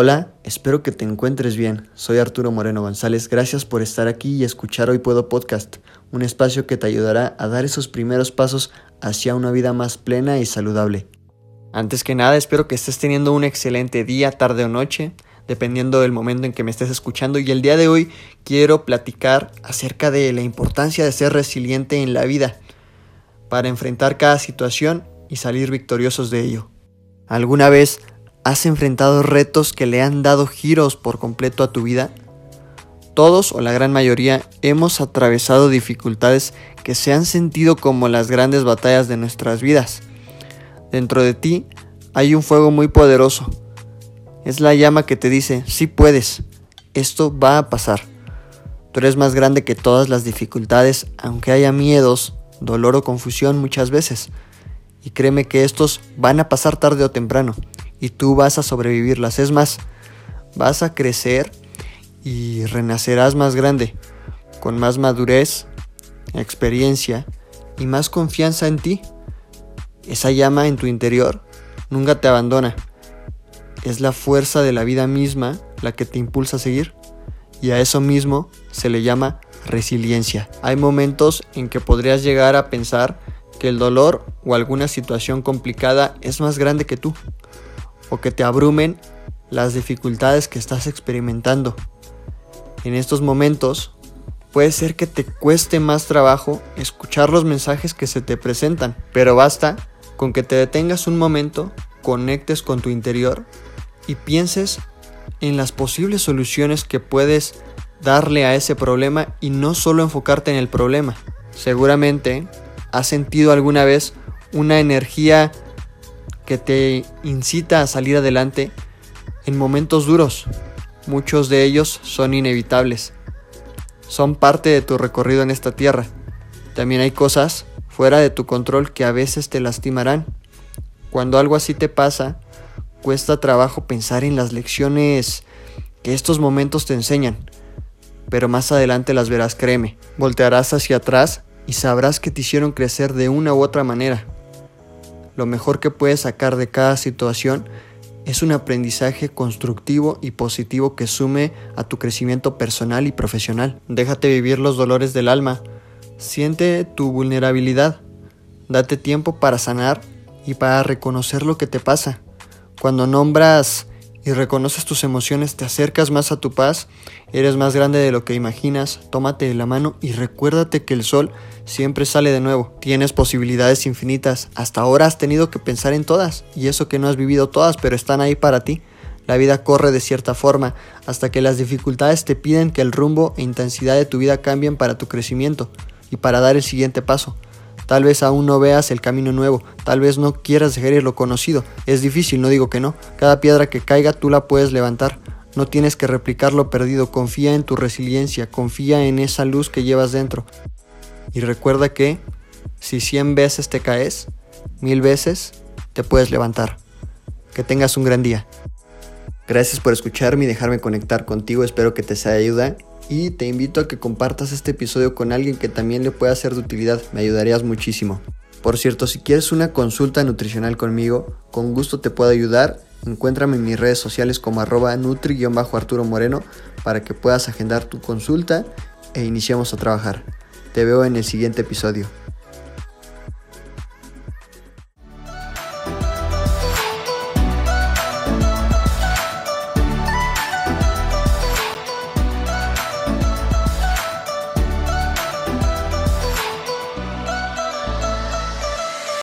Espero que te encuentres bien. Soy Arturo Moreno González. Gracias por estar aquí y escuchar Hoy Puedo Podcast, un espacio que te ayudará a dar esos primeros pasos hacia una vida más plena y saludable. Antes que nada, espero que estés teniendo un excelente día, tarde o noche, dependiendo del momento en que me estés escuchando. Y el día de hoy quiero platicar acerca de la importancia de ser resiliente en la vida para enfrentar cada situación y salir victoriosos de ello. ¿Alguna vez ¿Has enfrentado retos que le han dado giros por completo a tu vida? Todos o la gran mayoría hemos atravesado dificultades que se han sentido como las grandes batallas de nuestras vidas. Dentro de ti hay un fuego muy poderoso. Es la llama que te dice, sí puedes, esto va a pasar. Tú eres más grande que todas las dificultades, aunque haya miedos, dolor o confusión muchas veces. Y créeme que estos van a pasar tarde o temprano y tú vas a sobrevivirlas. Es más, vas a crecer y renacerás más grande, con más madurez, experiencia y más confianza en ti. Esa llama en tu interior nunca te abandona. Es la fuerza de la vida misma la que te impulsa a seguir. Y a eso mismo se le llama resiliencia. Hay momentos en que podrías llegar a pensar que el dolor o alguna situación complicada es más grande que tú o que te abrumen las dificultades que estás experimentando. En estos momentos puede ser que te cueste más trabajo escuchar los mensajes que se te presentan, pero basta con que te detengas un momento, conectes con tu interior y pienses en las posibles soluciones que puedes darle a ese problema y no solo enfocarte en el problema. Seguramente has sentido alguna vez una energía que te incita a salir adelante en momentos duros. Muchos de ellos son inevitables. Son parte de tu recorrido en esta tierra. También hay cosas fuera de tu control que a veces te lastimarán. Cuando algo así te pasa, cuesta trabajo pensar en las lecciones que estos momentos te enseñan. Pero más adelante las verás, créeme. Voltearás hacia atrás y sabrás que te hicieron crecer de una u otra manera. Lo mejor que puedes sacar de cada situación es un aprendizaje constructivo y positivo que sume a tu crecimiento personal y profesional. Déjate vivir los dolores del alma. Siente tu vulnerabilidad. Date tiempo para sanar y para reconocer lo que te pasa. Cuando nombras y reconoces tus emociones, te acercas más a tu paz, eres más grande de lo que imaginas, tómate de la mano y recuérdate que el sol siempre sale de nuevo. Tienes posibilidades infinitas, hasta ahora has tenido que pensar en todas, y eso que no has vivido todas, pero están ahí para ti. La vida corre de cierta forma, hasta que las dificultades te piden que el rumbo e intensidad de tu vida cambien para tu crecimiento y para dar el siguiente paso. Tal vez aún no veas el camino nuevo, tal vez no quieras dejar ir lo conocido. Es difícil, no digo que no. Cada piedra que caiga tú la puedes levantar. No tienes que replicar lo perdido, confía en tu resiliencia, confía en esa luz que llevas dentro. Y recuerda que si 100 veces te caes, mil veces te puedes levantar. Que tengas un gran día. Gracias por escucharme y dejarme conectar contigo, espero que te sea de ayuda y te invito a que compartas este episodio con alguien que también le pueda ser de utilidad, me ayudarías muchísimo. Por cierto, si quieres una consulta nutricional conmigo, con gusto te puedo ayudar. Encuéntrame en mis redes sociales como arroba nutri-arturo moreno para que puedas agendar tu consulta e iniciemos a trabajar. Te veo en el siguiente episodio.